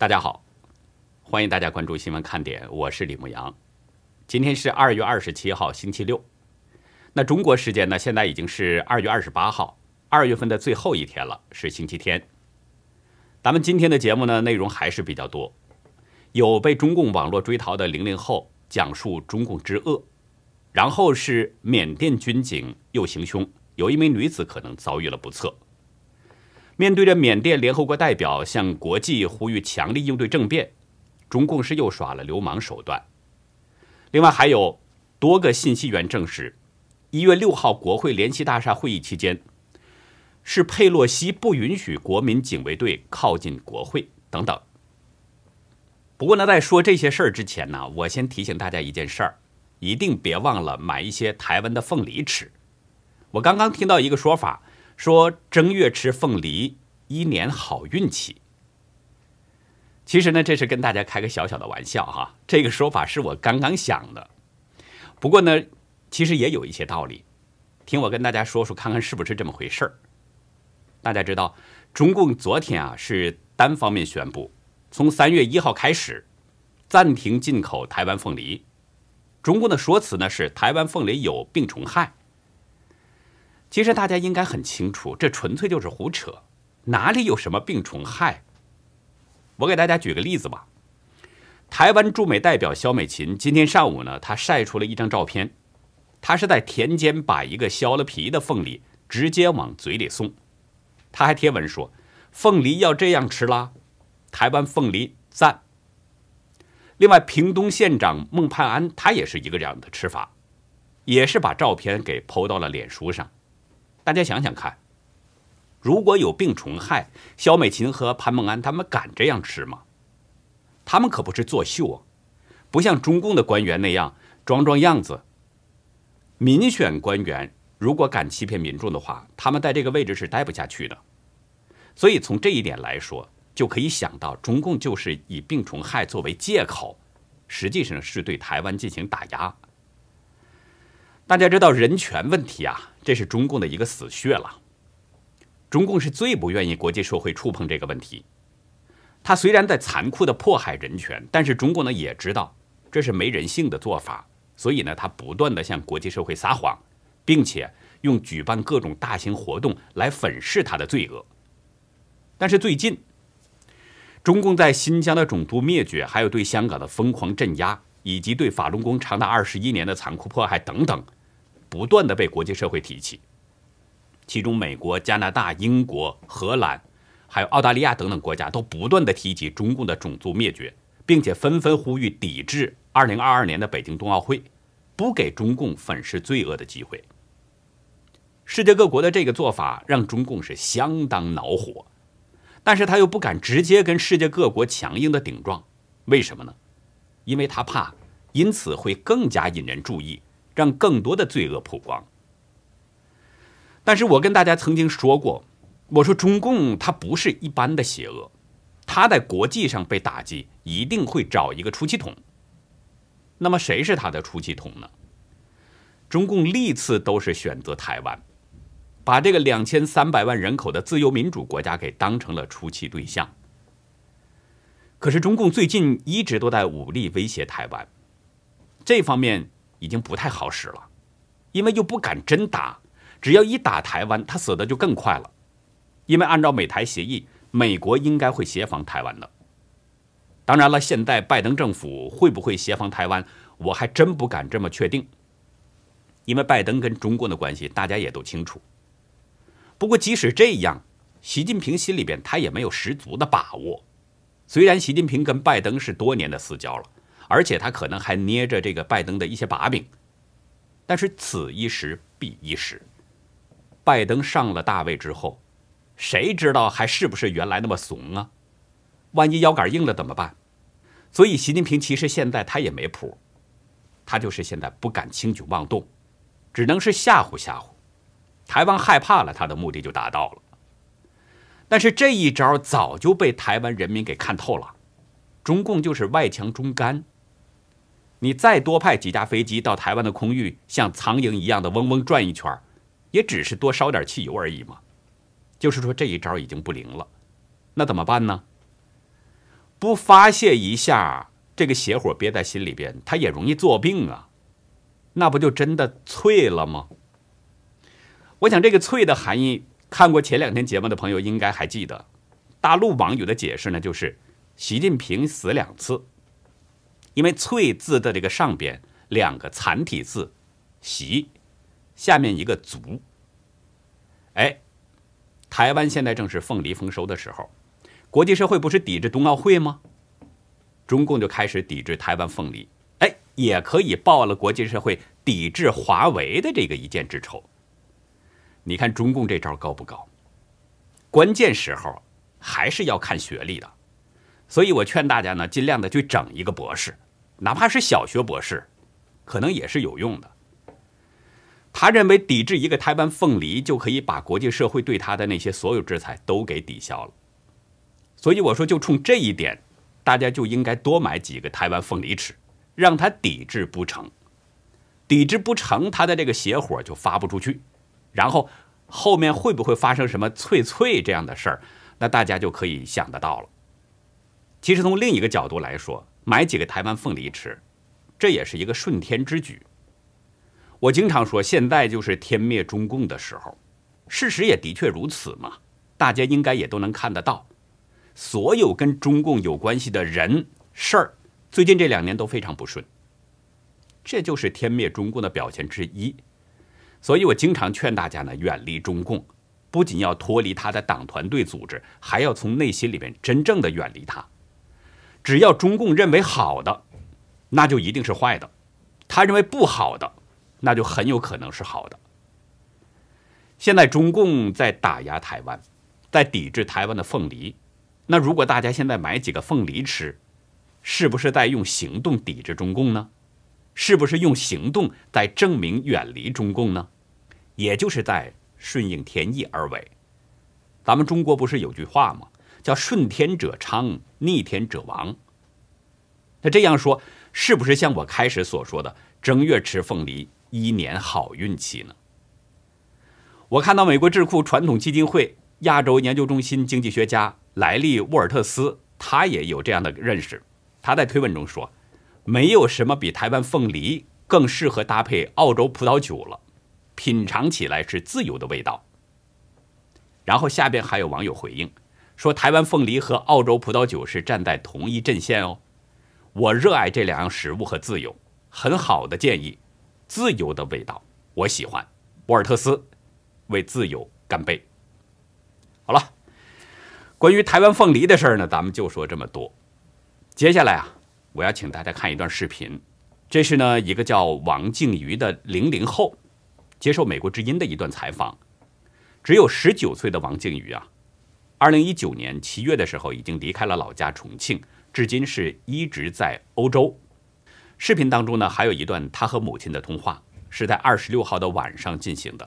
大家好，欢迎大家关注新闻看点，我是李牧阳。今天是二月二十七号，星期六。那中国时间呢，现在已经是二月二十八号，二月份的最后一天了，是星期天。咱们今天的节目呢，内容还是比较多，有被中共网络追逃的零零后讲述中共之恶，然后是缅甸军警又行凶，有一名女子可能遭遇了不测。面对着缅甸联合国代表向国际呼吁强力应对政变，中共是又耍了流氓手段。另外还有多个信息源证实，一月六号国会联席大厦会议期间，是佩洛西不允许国民警卫队靠近国会等等。不过呢，在说这些事儿之前呢，我先提醒大家一件事儿，一定别忘了买一些台湾的凤梨吃。我刚刚听到一个说法。说正月吃凤梨，一年好运气。其实呢，这是跟大家开个小小的玩笑哈。这个说法是我刚刚想的，不过呢，其实也有一些道理。听我跟大家说说，看看是不是这么回事儿。大家知道，中共昨天啊是单方面宣布，从三月一号开始暂停进口台湾凤梨。中共的说辞呢是台湾凤梨有病虫害。其实大家应该很清楚，这纯粹就是胡扯，哪里有什么病虫害？我给大家举个例子吧。台湾驻美代表肖美琴今天上午呢，她晒出了一张照片，她是在田间把一个削了皮的凤梨直接往嘴里送，她还贴文说：“凤梨要这样吃啦，台湾凤梨赞。”另外，屏东县长孟盼安他也是一个这样的吃法，也是把照片给抛到了脸书上。大家想想看，如果有病虫害，肖美琴和潘孟安他们敢这样吃吗？他们可不是作秀啊，不像中共的官员那样装装样子。民选官员如果敢欺骗民众的话，他们在这个位置是待不下去的。所以从这一点来说，就可以想到中共就是以病虫害作为借口，实际上是对台湾进行打压。大家知道人权问题啊，这是中共的一个死穴了。中共是最不愿意国际社会触碰这个问题。他虽然在残酷的迫害人权，但是中国呢也知道这是没人性的做法，所以呢他不断的向国际社会撒谎，并且用举办各种大型活动来粉饰他的罪恶。但是最近，中共在新疆的种族灭绝，还有对香港的疯狂镇压，以及对法轮功长达二十一年的残酷迫害等等。不断的被国际社会提起，其中美国、加拿大、英国、荷兰，还有澳大利亚等等国家都不断的提及中共的种族灭绝，并且纷纷呼吁抵制2022年的北京冬奥会，不给中共粉饰罪恶的机会。世界各国的这个做法让中共是相当恼火，但是他又不敢直接跟世界各国强硬的顶撞，为什么呢？因为他怕因此会更加引人注意。让更多的罪恶曝光。但是我跟大家曾经说过，我说中共它不是一般的邪恶，它在国际上被打击，一定会找一个出气筒。那么谁是他的出气筒呢？中共历次都是选择台湾，把这个两千三百万人口的自由民主国家给当成了出气对象。可是中共最近一直都在武力威胁台湾，这方面。已经不太好使了，因为又不敢真打，只要一打台湾，他死的就更快了。因为按照美台协议，美国应该会协防台湾的。当然了，现在拜登政府会不会协防台湾，我还真不敢这么确定。因为拜登跟中国的关系，大家也都清楚。不过即使这样，习近平心里边他也没有十足的把握。虽然习近平跟拜登是多年的私交了。而且他可能还捏着这个拜登的一些把柄，但是此一时彼一时，拜登上了大位之后，谁知道还是不是原来那么怂啊？万一腰杆硬了怎么办？所以习近平其实现在他也没谱，他就是现在不敢轻举妄动，只能是吓唬吓唬，台湾害怕了，他的目的就达到了。但是这一招早就被台湾人民给看透了，中共就是外强中干。你再多派几架飞机到台湾的空域，像苍蝇一样的嗡嗡转一圈，也只是多烧点汽油而已嘛。就是说这一招已经不灵了，那怎么办呢？不发泄一下，这个邪火憋在心里边，他也容易作病啊。那不就真的脆了吗？我想这个“脆”的含义，看过前两天节目的朋友应该还记得。大陆网友的解释呢，就是习近平死两次，因为“脆”字的这个上边两个残体字“习”，下面一个“足”。哎，台湾现在正是凤梨丰收的时候，国际社会不是抵制冬奥会吗？中共就开始抵制台湾凤梨，哎，也可以报了国际社会抵制华为的这个一箭之仇。你看中共这招高不高？关键时候还是要看学历的，所以我劝大家呢，尽量的去整一个博士，哪怕是小学博士，可能也是有用的。他认为抵制一个台湾凤梨就可以把国际社会对他的那些所有制裁都给抵消了，所以我说就冲这一点，大家就应该多买几个台湾凤梨吃，让他抵制不成，抵制不成，他的这个邪火就发不出去。然后后面会不会发生什么脆脆这样的事儿？那大家就可以想得到了。其实从另一个角度来说，买几个台湾凤梨吃，这也是一个顺天之举。我经常说，现在就是天灭中共的时候，事实也的确如此嘛。大家应该也都能看得到，所有跟中共有关系的人事儿，最近这两年都非常不顺。这就是天灭中共的表现之一。所以我经常劝大家呢，远离中共，不仅要脱离他的党团队组织，还要从内心里面真正的远离他。只要中共认为好的，那就一定是坏的；他认为不好的，那就很有可能是好的。现在中共在打压台湾，在抵制台湾的凤梨，那如果大家现在买几个凤梨吃，是不是在用行动抵制中共呢？是不是用行动在证明远离中共呢？也就是在顺应天意而为。咱们中国不是有句话吗？叫“顺天者昌，逆天者亡”。那这样说，是不是像我开始所说的，正月吃凤梨，一年好运气呢？我看到美国智库传统基金会亚洲研究中心经济学家莱利·沃尔特斯，他也有这样的认识。他在推文中说。没有什么比台湾凤梨更适合搭配澳洲葡萄酒了，品尝起来是自由的味道。然后下边还有网友回应说，台湾凤梨和澳洲葡萄酒是站在同一阵线哦。我热爱这两样食物和自由，很好的建议，自由的味道我喜欢。沃尔特斯为自由干杯。好了，关于台湾凤梨的事儿呢，咱们就说这么多。接下来啊。我要请大家看一段视频，这是呢一个叫王静瑜的零零后接受美国之音的一段采访。只有十九岁的王静瑜啊，二零一九年七月的时候已经离开了老家重庆，至今是一直在欧洲。视频当中呢还有一段他和母亲的通话，是在二十六号的晚上进行的。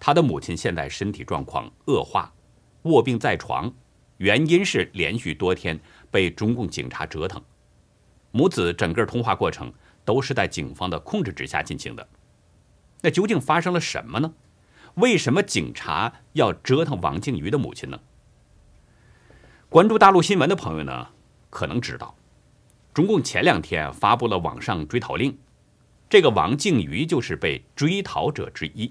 他的母亲现在身体状况恶化，卧病在床，原因是连续多天被中共警察折腾。母子整个通话过程都是在警方的控制之下进行的。那究竟发生了什么呢？为什么警察要折腾王静瑜的母亲呢？关注大陆新闻的朋友呢，可能知道，中共前两天发布了网上追逃令，这个王静瑜就是被追逃者之一，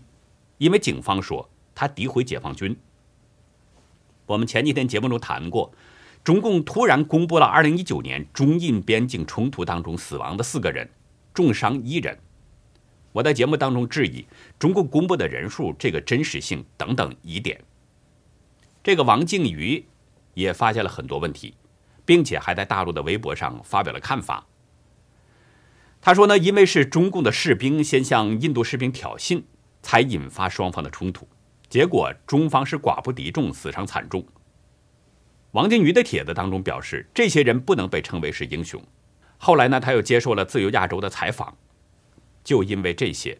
因为警方说他诋毁解放军。我们前几天节目中谈过。中共突然公布了2019年中印边境冲突当中死亡的四个人，重伤一人。我在节目当中质疑中共公布的人数这个真实性等等疑点。这个王靖宇也发现了很多问题，并且还在大陆的微博上发表了看法。他说呢，因为是中共的士兵先向印度士兵挑衅，才引发双方的冲突，结果中方是寡不敌众，死伤惨重。王金瑜的帖子当中表示，这些人不能被称为是英雄。后来呢，他又接受了自由亚洲的采访，就因为这些，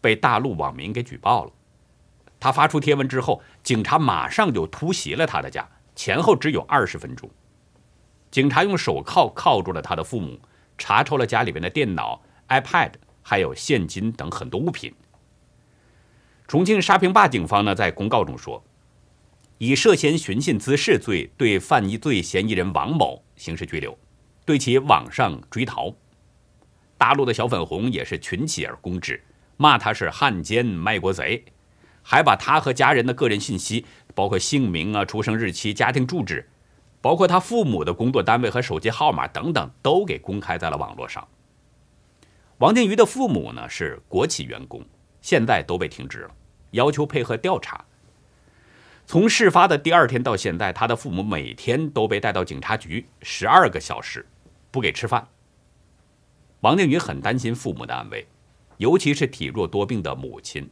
被大陆网民给举报了。他发出贴文之后，警察马上就突袭了他的家，前后只有二十分钟。警察用手铐铐住了他的父母，查抽了家里边的电脑、iPad，还有现金等很多物品。重庆沙坪坝警方呢，在公告中说。以涉嫌寻衅滋事罪对犯罪嫌疑人王某刑事拘留，对其网上追逃。大陆的小粉红也是群起而攻之，骂他是汉奸卖国贼，还把他和家人的个人信息，包括姓名啊、出生日期、家庭住址，包括他父母的工作单位和手机号码等等，都给公开在了网络上。王靖瑜的父母呢是国企员工，现在都被停职了，要求配合调查。从事发的第二天到现在，他的父母每天都被带到警察局十二个小时，不给吃饭。王定宇很担心父母的安危，尤其是体弱多病的母亲。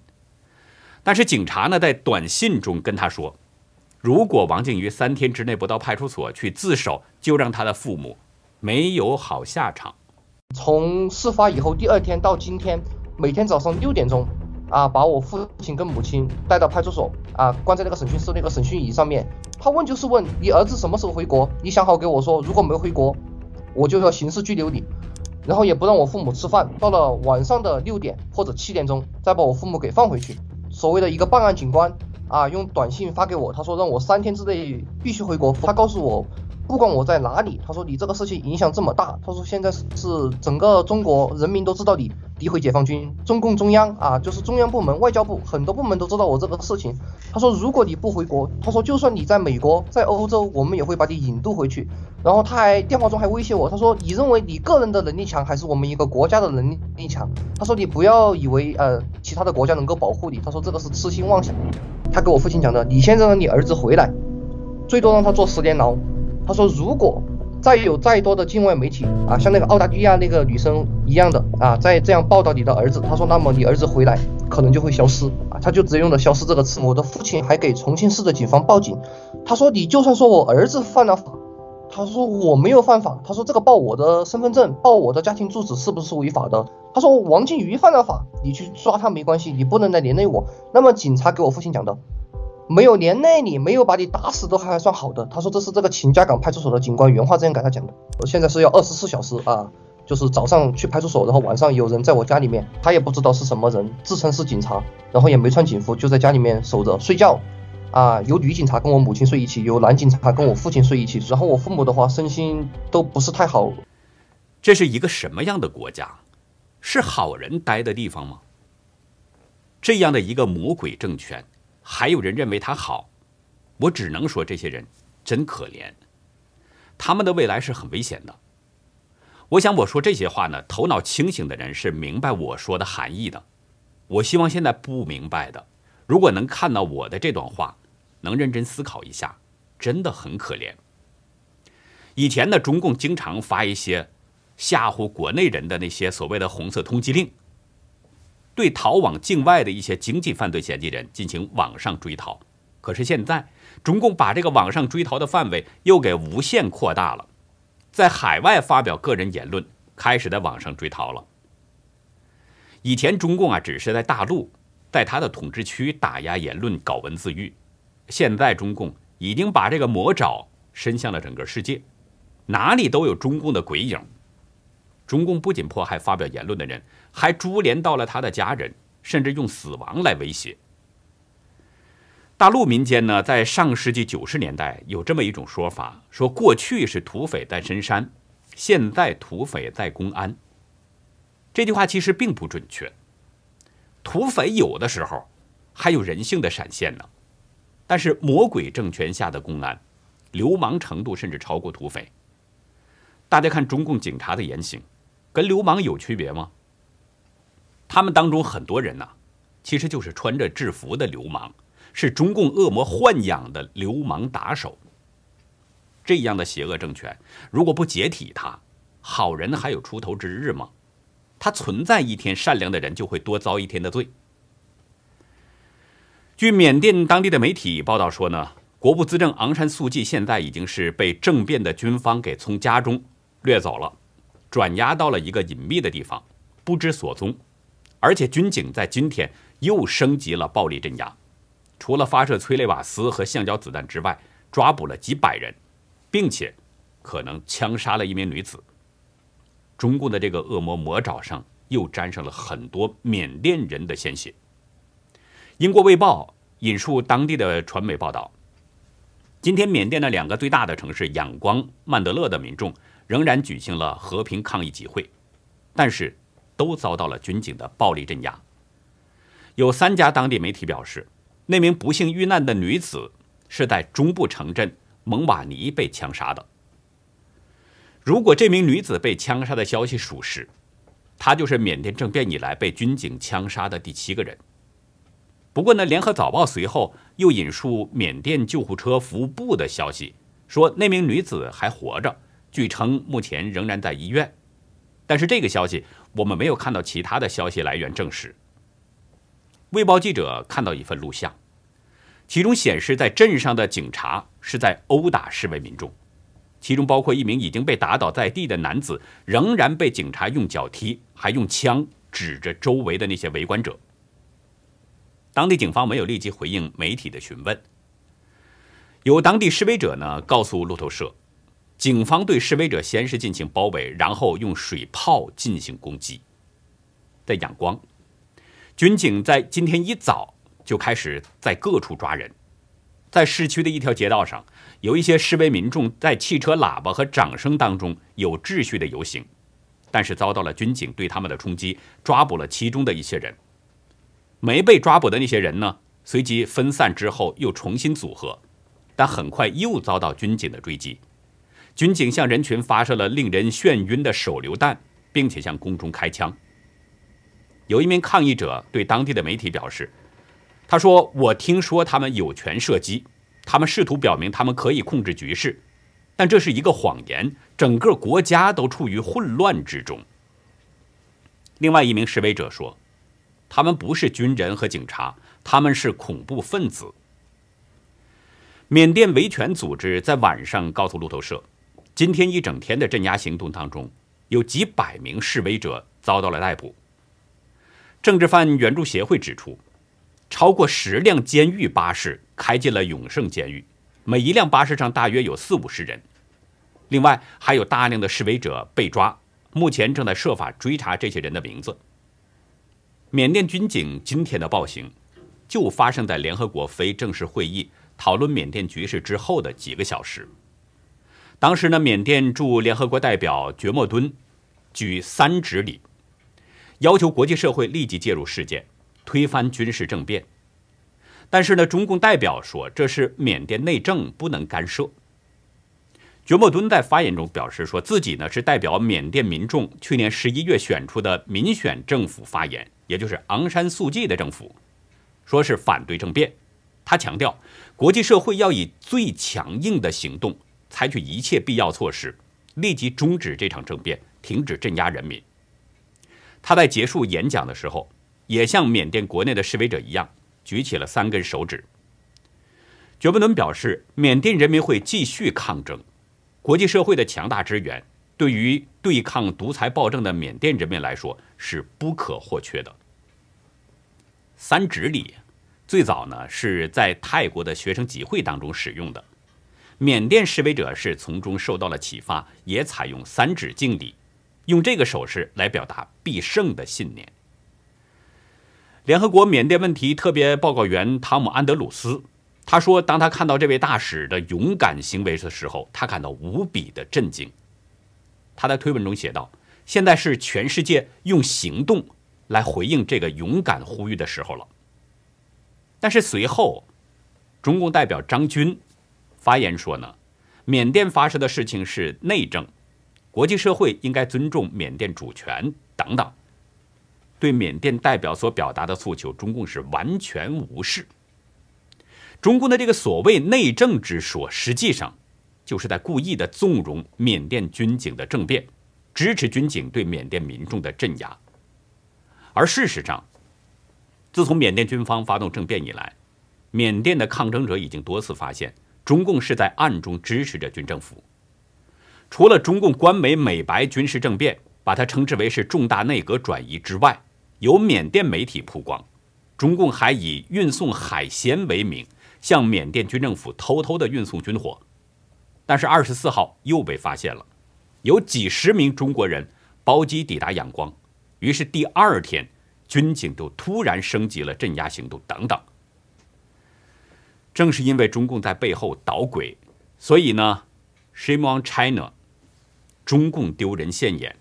但是警察呢，在短信中跟他说，如果王靖宇三天之内不到派出所去自首，就让他的父母没有好下场。从事发以后第二天到今天，每天早上六点钟。啊，把我父亲跟母亲带到派出所啊，关在那个审讯室那个审讯椅上面。他问就是问你儿子什么时候回国？你想好给我说，如果没回国，我就要刑事拘留你。然后也不让我父母吃饭，到了晚上的六点或者七点钟，再把我父母给放回去。所谓的一个办案警官啊，用短信发给我，他说让我三天之内必须回国。他告诉我。不管我在哪里，他说你这个事情影响这么大，他说现在是整个中国人民都知道你诋毁解放军，中共中央啊，就是中央部门、外交部很多部门都知道我这个事情。他说如果你不回国，他说就算你在美国、在欧洲，我们也会把你引渡回去。然后他还电话中还威胁我，他说你认为你个人的能力强，还是我们一个国家的能力强？他说你不要以为呃其他的国家能够保护你，他说这个是痴心妄想。他给我父亲讲的，你现在让你儿子回来，最多让他坐十年牢。他说：“如果再有再多的境外媒体啊，像那个澳大利亚那个女生一样的啊，再这样报道你的儿子，他说，那么你儿子回来可能就会消失啊。他就直接用了‘消失’这个词。我的父亲还给重庆市的警方报警。他说，你就算说我儿子犯了法，他说我没有犯法。他说这个报我的身份证、报我的家庭住址是不是违法的？他说王靖瑜犯了法，你去抓他没关系，你不能来连累我。那么警察给我父亲讲的。”没有连累你，没有把你打死都还算好的。他说这是这个秦家港派出所的警官原话这样给他讲的。我现在是要二十四小时啊，就是早上去派出所，然后晚上有人在我家里面，他也不知道是什么人，自称是警察，然后也没穿警服，就在家里面守着睡觉。啊，有女警察跟我母亲睡一起，有男警察跟我父亲睡一起。然后我父母的话身心都不是太好。这是一个什么样的国家？是好人待的地方吗？这样的一个魔鬼政权。还有人认为他好，我只能说这些人真可怜，他们的未来是很危险的。我想我说这些话呢，头脑清醒的人是明白我说的含义的。我希望现在不明白的，如果能看到我的这段话，能认真思考一下，真的很可怜。以前呢，中共经常发一些吓唬国内人的那些所谓的红色通缉令。对逃往境外的一些经济犯罪嫌疑人进行网上追逃，可是现在中共把这个网上追逃的范围又给无限扩大了，在海外发表个人言论，开始在网上追逃了。以前中共啊只是在大陆，在他的统治区打压言论、搞文字狱，现在中共已经把这个魔爪伸向了整个世界，哪里都有中共的鬼影。中共不仅迫害发表言论的人，还株连到了他的家人，甚至用死亡来威胁。大陆民间呢，在上世纪九十年代有这么一种说法，说过去是土匪在深山，现在土匪在公安。这句话其实并不准确，土匪有的时候还有人性的闪现呢，但是魔鬼政权下的公安，流氓程度甚至超过土匪。大家看中共警察的言行。跟流氓有区别吗？他们当中很多人呢，其实就是穿着制服的流氓，是中共恶魔豢养的流氓打手。这样的邪恶政权，如果不解体，它好人还有出头之日吗？它存在一天，善良的人就会多遭一天的罪。据缅甸当地的媒体报道说呢，国务资政昂山素季现在已经是被政变的军方给从家中掠走了。转押到了一个隐秘的地方，不知所踪。而且军警在今天又升级了暴力镇压，除了发射催泪瓦斯和橡胶子弹之外，抓捕了几百人，并且可能枪杀了一名女子。中共的这个恶魔魔爪上又沾上了很多缅甸人的鲜血。英国《卫报》引述当地的传媒报道，今天缅甸的两个最大的城市仰光、曼德勒的民众仍然举行了和平抗议集会，但是都遭到了军警的暴力镇压。有三家当地媒体表示，那名不幸遇难的女子是在中部城镇蒙瓦尼被枪杀的。如果这名女子被枪杀的消息属实，她就是缅甸政变以来被军警枪杀的第七个人。不过呢，联合早报随后又引述缅甸救护车服务部的消息，说那名女子还活着，据称目前仍然在医院。但是这个消息我们没有看到其他的消息来源证实。卫报记者看到一份录像，其中显示在镇上的警察是在殴打示威民众，其中包括一名已经被打倒在地的男子，仍然被警察用脚踢，还用枪指着周围的那些围观者。当地警方没有立即回应媒体的询问。有当地示威者呢告诉路透社，警方对示威者先是进行包围，然后用水炮进行攻击。在仰光，军警在今天一早就开始在各处抓人。在市区的一条街道上，有一些示威民众在汽车喇叭和掌声当中有秩序的游行，但是遭到了军警对他们的冲击，抓捕了其中的一些人。没被抓捕的那些人呢，随即分散之后又重新组合，但很快又遭到军警的追击。军警向人群发射了令人眩晕的手榴弹，并且向空中开枪。有一名抗议者对当地的媒体表示：“他说，我听说他们有权射击，他们试图表明他们可以控制局势，但这是一个谎言，整个国家都处于混乱之中。”另外一名示威者说。他们不是军人和警察，他们是恐怖分子。缅甸维权组织在晚上告诉路透社，今天一整天的镇压行动当中，有几百名示威者遭到了逮捕。政治犯援助协会指出，超过十辆监狱巴士开进了永盛监狱，每一辆巴士上大约有四五十人。另外，还有大量的示威者被抓，目前正在设法追查这些人的名字。缅甸军警今天的暴行，就发生在联合国非正式会议讨论缅甸局势之后的几个小时。当时呢，缅甸驻联合国代表觉莫敦举三指礼，要求国际社会立即介入事件，推翻军事政变。但是呢，中共代表说这是缅甸内政，不能干涉。觉莫敦在发言中表示，说自己呢是代表缅甸民众去年十一月选出的民选政府发言。也就是昂山素季的政府，说是反对政变。他强调，国际社会要以最强硬的行动，采取一切必要措施，立即终止这场政变，停止镇压人民。他在结束演讲的时候，也像缅甸国内的示威者一样，举起了三根手指。觉伯伦表示，缅甸人民会继续抗争，国际社会的强大支援，对于对抗独裁暴政的缅甸人民来说是不可或缺的。三指礼最早呢是在泰国的学生集会当中使用的，缅甸示威者是从中受到了启发，也采用三指敬礼，用这个手势来表达必胜的信念。联合国缅甸问题特别报告员汤姆安德鲁斯他说，当他看到这位大使的勇敢行为的时候，他感到无比的震惊。他在推文中写道：“现在是全世界用行动。”来回应这个勇敢呼吁的时候了。但是随后，中共代表张军发言说呢，缅甸发生的事情是内政，国际社会应该尊重缅甸主权等等。对缅甸代表所表达的诉求，中共是完全无视。中共的这个所谓内政之说，实际上就是在故意的纵容缅甸军警的政变，支持军警对缅甸民众的镇压。而事实上，自从缅甸军方发动政变以来，缅甸的抗争者已经多次发现，中共是在暗中支持着军政府。除了中共官媒美白军事政变，把它称之为是重大内阁转移之外，有缅甸媒体曝光，中共还以运送海鲜为名，向缅甸军政府偷偷的运送军火。但是二十四号又被发现了，有几十名中国人包机抵达仰光。于是第二天，军警就突然升级了镇压行动等等。正是因为中共在背后捣鬼，所以呢，“Shame on China”，中共丢人现眼，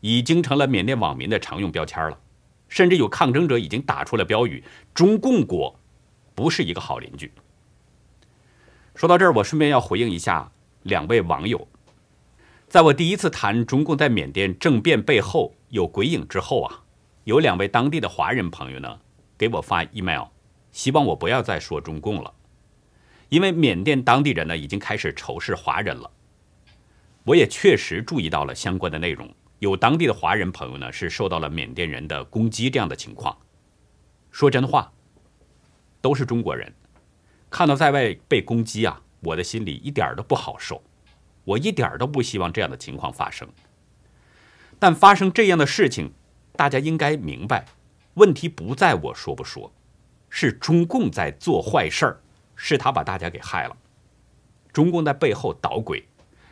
已经成了缅甸网民的常用标签了。甚至有抗争者已经打出了标语：“中共国不是一个好邻居。”说到这儿，我顺便要回应一下两位网友。在我第一次谈中共在缅甸政变背后有鬼影之后啊，有两位当地的华人朋友呢给我发 email，希望我不要再说中共了，因为缅甸当地人呢已经开始仇视华人了。我也确实注意到了相关的内容。有当地的华人朋友呢，是受到了缅甸人的攻击这样的情况。说真话，都是中国人，看到在外被攻击啊，我的心里一点都不好受。我一点都不希望这样的情况发生。但发生这样的事情，大家应该明白，问题不在我说不说，是中共在做坏事儿，是他把大家给害了。中共在背后捣鬼，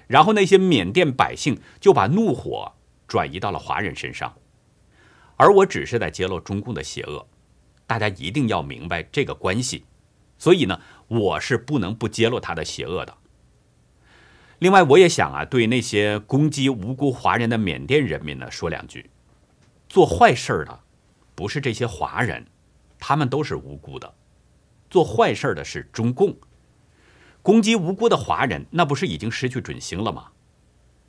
然后那些缅甸百姓就把怒火。转移到了华人身上，而我只是在揭露中共的邪恶，大家一定要明白这个关系。所以呢，我是不能不揭露他的邪恶的。另外，我也想啊，对那些攻击无辜华人的缅甸人民呢说两句：做坏事的不是这些华人，他们都是无辜的；做坏事的是中共。攻击无辜的华人，那不是已经失去准星了吗？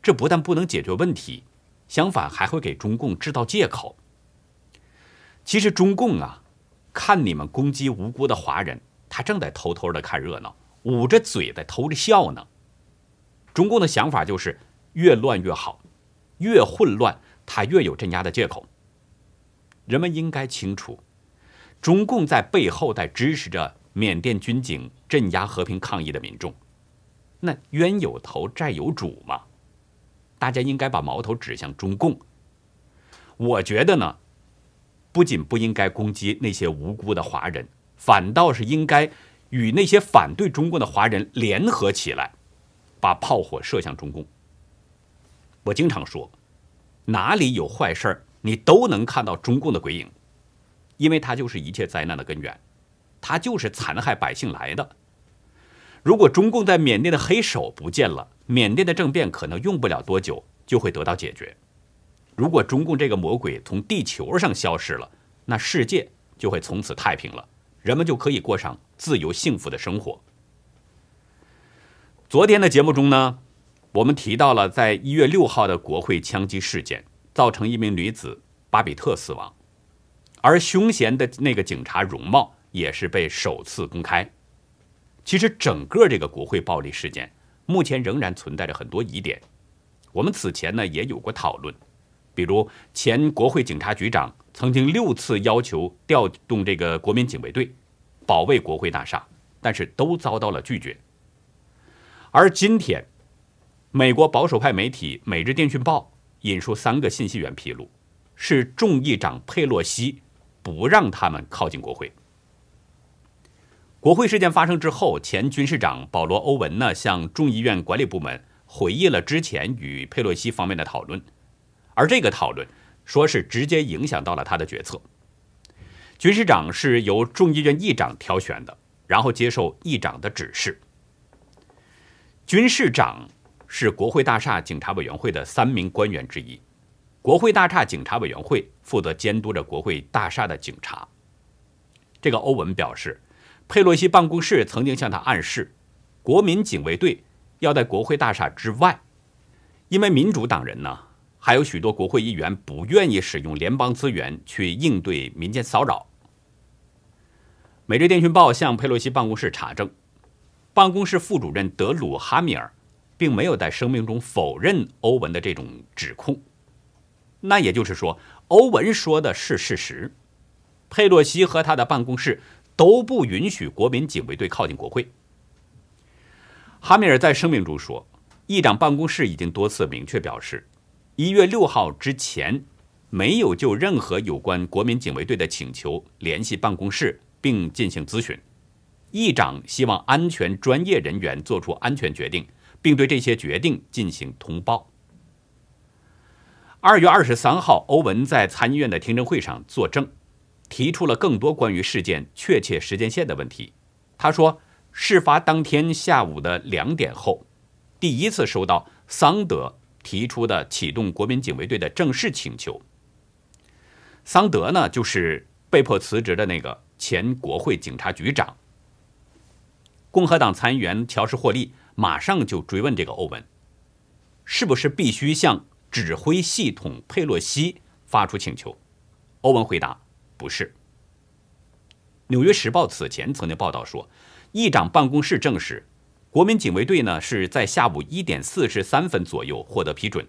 这不但不能解决问题。相反，还会给中共制造借口。其实中共啊，看你们攻击无辜的华人，他正在偷偷的看热闹，捂着嘴在偷着笑呢。中共的想法就是越乱越好，越混乱他越有镇压的借口。人们应该清楚，中共在背后在支持着缅甸军警镇压和平抗议的民众。那冤有头债有主嘛。大家应该把矛头指向中共。我觉得呢，不仅不应该攻击那些无辜的华人，反倒是应该与那些反对中共的华人联合起来，把炮火射向中共。我经常说，哪里有坏事儿，你都能看到中共的鬼影，因为它就是一切灾难的根源，它就是残害百姓来的。如果中共在缅甸的黑手不见了，缅甸的政变可能用不了多久就会得到解决。如果中共这个魔鬼从地球上消失了，那世界就会从此太平了，人们就可以过上自由幸福的生活。昨天的节目中呢，我们提到了在一月六号的国会枪击事件，造成一名女子巴比特死亡，而凶嫌的那个警察容貌也是被首次公开。其实整个这个国会暴力事件，目前仍然存在着很多疑点。我们此前呢也有过讨论，比如前国会警察局长曾经六次要求调动这个国民警卫队保卫国会大厦，但是都遭到了拒绝。而今天，美国保守派媒体《每日电讯报》引述三个信息源披露，是众议长佩洛西不让他们靠近国会。国会事件发生之后，前军事长保罗·欧文呢向众议院管理部门回忆了之前与佩洛西方面的讨论，而这个讨论说是直接影响到了他的决策。军事长是由众议院议长挑选的，然后接受议长的指示。军事长是国会大厦警察委员会的三名官员之一，国会大厦警察委员会负责监督着国会大厦的警察。这个欧文表示。佩洛西办公室曾经向他暗示，国民警卫队要在国会大厦之外，因为民主党人呢，还有许多国会议员不愿意使用联邦资源去应对民间骚扰。每日电讯报向佩洛西办公室查证，办公室副主任德鲁哈米尔并没有在声明中否认欧文的这种指控。那也就是说，欧文说的是事实，佩洛西和他的办公室。都不允许国民警卫队靠近国会。哈米尔在声明中说，议长办公室已经多次明确表示，一月六号之前没有就任何有关国民警卫队的请求联系办公室并进行咨询。议长希望安全专业人员做出安全决定，并对这些决定进行通报。二月二十三号，欧文在参议院的听证会上作证。提出了更多关于事件确切时间线的问题。他说，事发当天下午的两点后，第一次收到桑德提出的启动国民警卫队的正式请求。桑德呢，就是被迫辞职的那个前国会警察局长。共和党参议员乔什·霍利马上就追问这个欧文，是不是必须向指挥系统佩洛西发出请求？欧文回答：不是。《纽约时报》此前曾经报道说，议长办公室证实，国民警卫队呢是在下午一点四十三分左右获得批准。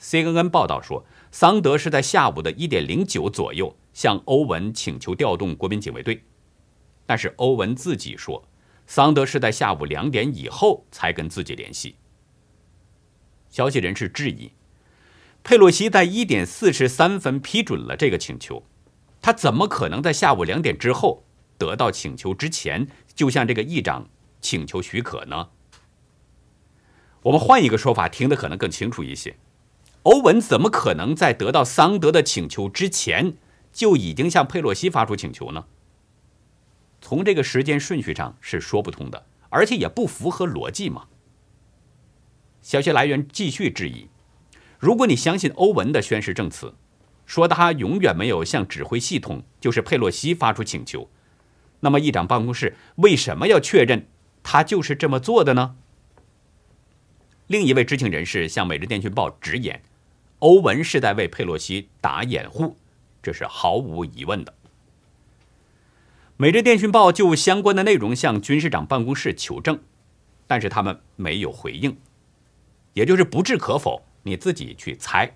CNN 报道说，桑德是在下午的一点零九左右向欧文请求调动国民警卫队，但是欧文自己说。桑德是在下午两点以后才跟自己联系。消息人士质疑，佩洛西在一点四十三分批准了这个请求，他怎么可能在下午两点之后得到请求之前就向这个议长请求许可呢？我们换一个说法，听得可能更清楚一些：欧文怎么可能在得到桑德的请求之前就已经向佩洛西发出请求呢？从这个时间顺序上是说不通的，而且也不符合逻辑嘛。消息来源继续质疑：如果你相信欧文的宣誓证词，说他永远没有向指挥系统，就是佩洛西发出请求，那么议长办公室为什么要确认他就是这么做的呢？另一位知情人士向《每日电讯报》直言，欧文是在为佩洛西打掩护，这是毫无疑问的。《每日电讯报》就相关的内容向军事长办公室求证，但是他们没有回应，也就是不置可否，你自己去猜。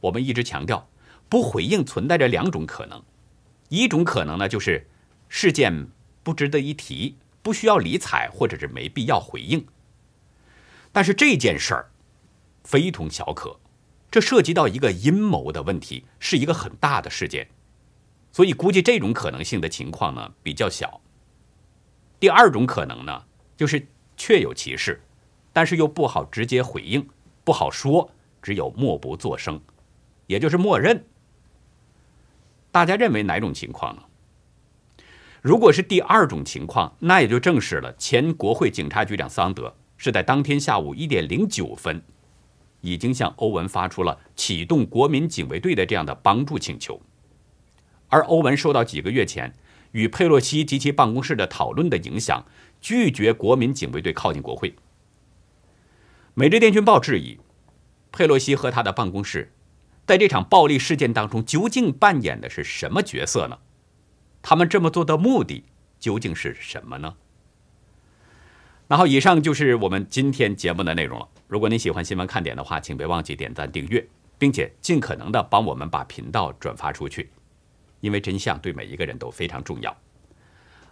我们一直强调，不回应存在着两种可能，一种可能呢就是事件不值得一提，不需要理睬，或者是没必要回应。但是这件事儿非同小可，这涉及到一个阴谋的问题，是一个很大的事件。所以估计这种可能性的情况呢比较小。第二种可能呢，就是确有其事，但是又不好直接回应，不好说，只有默不作声，也就是默认。大家认为哪种情况呢？如果是第二种情况，那也就证实了前国会警察局长桑德是在当天下午一点零九分，已经向欧文发出了启动国民警卫队的这样的帮助请求。而欧文受到几个月前与佩洛西及其办公室的讨论的影响，拒绝国民警卫队靠近国会。《每日电讯报》质疑，佩洛西和他的办公室在这场暴力事件当中究竟扮演的是什么角色呢？他们这么做的目的究竟是什么呢？那好，以上就是我们今天节目的内容了。如果你喜欢新闻看点的话，请别忘记点赞、订阅，并且尽可能的帮我们把频道转发出去。因为真相对每一个人都非常重要。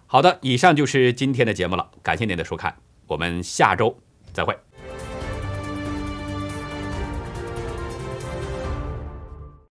好的，以上就是今天的节目了，感谢您的收看，我们下周再会。